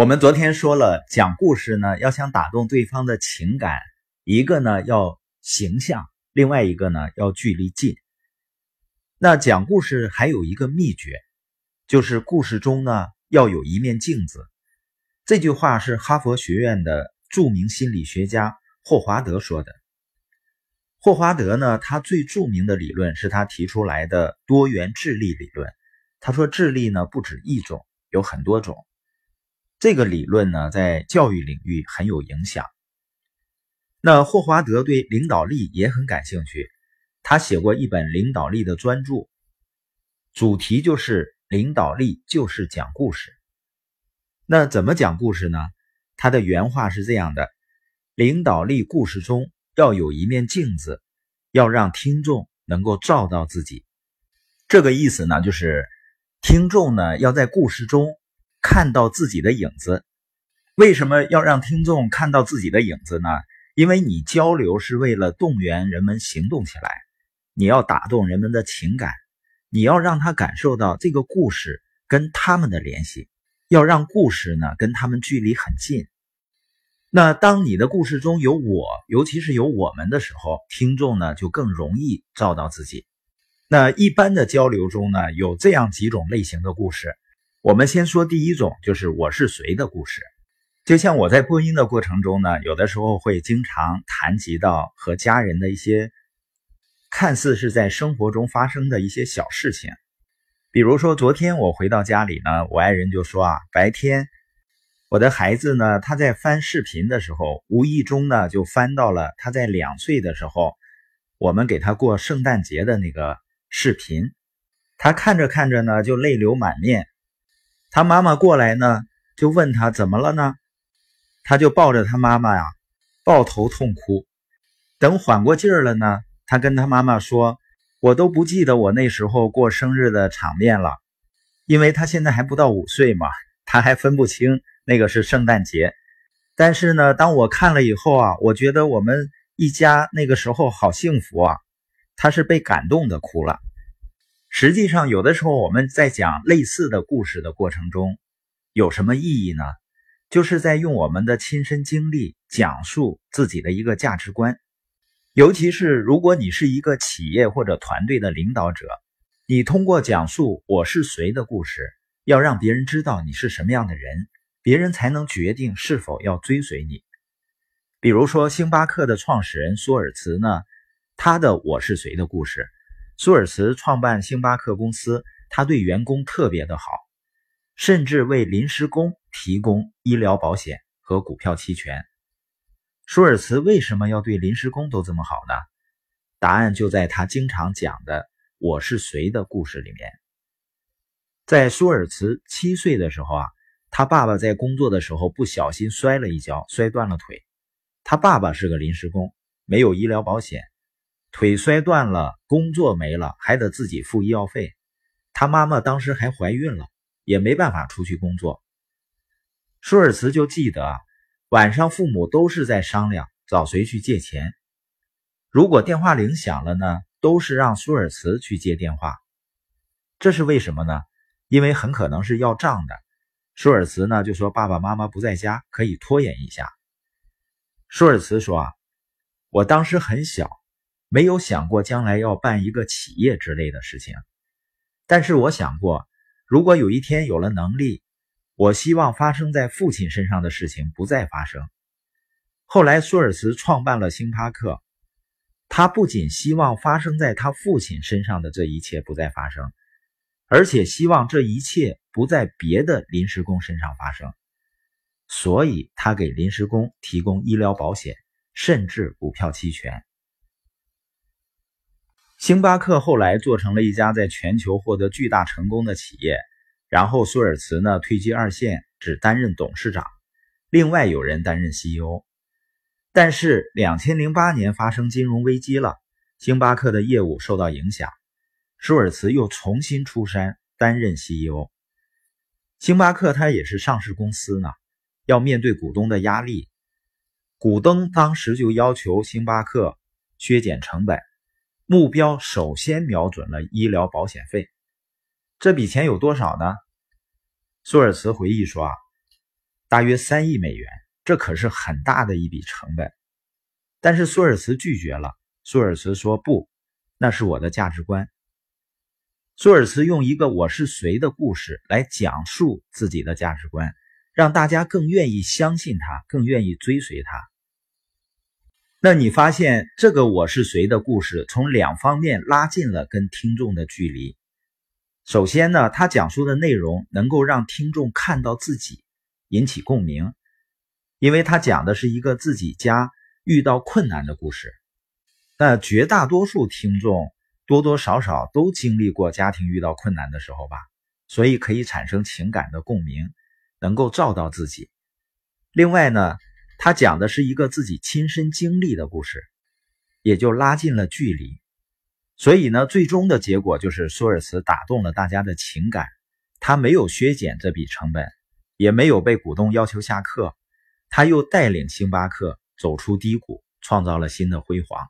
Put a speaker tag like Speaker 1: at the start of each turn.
Speaker 1: 我们昨天说了，讲故事呢，要想打动对方的情感，一个呢要形象，另外一个呢要距离近。那讲故事还有一个秘诀，就是故事中呢要有一面镜子。这句话是哈佛学院的著名心理学家霍华德说的。霍华德呢，他最著名的理论是他提出来的多元智力理论。他说，智力呢不止一种，有很多种。这个理论呢，在教育领域很有影响。那霍华德对领导力也很感兴趣，他写过一本领导力的专著，主题就是领导力就是讲故事。那怎么讲故事呢？他的原话是这样的：领导力故事中要有一面镜子，要让听众能够照到自己。这个意思呢，就是听众呢要在故事中。看到自己的影子，为什么要让听众看到自己的影子呢？因为你交流是为了动员人们行动起来，你要打动人们的情感，你要让他感受到这个故事跟他们的联系，要让故事呢跟他们距离很近。那当你的故事中有我，尤其是有我们的时候，听众呢就更容易照到自己。那一般的交流中呢，有这样几种类型的故事。我们先说第一种，就是我是谁的故事。就像我在播音的过程中呢，有的时候会经常谈及到和家人的一些看似是在生活中发生的一些小事情。比如说，昨天我回到家里呢，我爱人就说啊，白天我的孩子呢，他在翻视频的时候，无意中呢就翻到了他在两岁的时候，我们给他过圣诞节的那个视频。他看着看着呢，就泪流满面。他妈妈过来呢，就问他怎么了呢？他就抱着他妈妈呀，抱头痛哭。等缓过劲儿了呢，他跟他妈妈说：“我都不记得我那时候过生日的场面了，因为他现在还不到五岁嘛，他还分不清那个是圣诞节。但是呢，当我看了以后啊，我觉得我们一家那个时候好幸福啊。”他是被感动的哭了。实际上，有的时候我们在讲类似的故事的过程中，有什么意义呢？就是在用我们的亲身经历讲述自己的一个价值观。尤其是如果你是一个企业或者团队的领导者，你通过讲述我是谁的故事，要让别人知道你是什么样的人，别人才能决定是否要追随你。比如说，星巴克的创始人舒尔茨呢，他的我是谁的故事。舒尔茨创办星巴克公司，他对员工特别的好，甚至为临时工提供医疗保险和股票期权。舒尔茨为什么要对临时工都这么好呢？答案就在他经常讲的“我是谁”的故事里面。在舒尔茨七岁的时候啊，他爸爸在工作的时候不小心摔了一跤，摔断了腿。他爸爸是个临时工，没有医疗保险。腿摔断了，工作没了，还得自己付医药费。他妈妈当时还怀孕了，也没办法出去工作。舒尔茨就记得，晚上父母都是在商量找谁去借钱。如果电话铃响了呢，都是让舒尔茨去接电话。这是为什么呢？因为很可能是要账的。舒尔茨呢就说爸爸妈妈不在家，可以拖延一下。舒尔茨说啊，我当时很小。没有想过将来要办一个企业之类的事情，但是我想过，如果有一天有了能力，我希望发生在父亲身上的事情不再发生。后来，舒尔茨创办了星巴克，他不仅希望发生在他父亲身上的这一切不再发生，而且希望这一切不在别的临时工身上发生，所以他给临时工提供医疗保险，甚至股票期权。星巴克后来做成了一家在全球获得巨大成功的企业，然后舒尔茨呢退居二线，只担任董事长，另外有人担任 CEO。但是两千零八年发生金融危机了，星巴克的业务受到影响，舒尔茨又重新出山担任 CEO。星巴克它也是上市公司呢，要面对股东的压力，股东当时就要求星巴克削减成本。目标首先瞄准了医疗保险费，这笔钱有多少呢？舒尔茨回忆说啊，大约三亿美元，这可是很大的一笔成本。但是舒尔茨拒绝了。舒尔茨说：“不，那是我的价值观。”舒尔茨用一个“我是谁”的故事来讲述自己的价值观，让大家更愿意相信他，更愿意追随他。那你发现这个“我是谁”的故事从两方面拉近了跟听众的距离。首先呢，他讲述的内容能够让听众看到自己，引起共鸣，因为他讲的是一个自己家遇到困难的故事。那绝大多数听众多多少少都经历过家庭遇到困难的时候吧，所以可以产生情感的共鸣，能够照到自己。另外呢，他讲的是一个自己亲身经历的故事，也就拉近了距离。所以呢，最终的结果就是舒尔茨打动了大家的情感，他没有削减这笔成本，也没有被股东要求下课，他又带领星巴克走出低谷，创造了新的辉煌。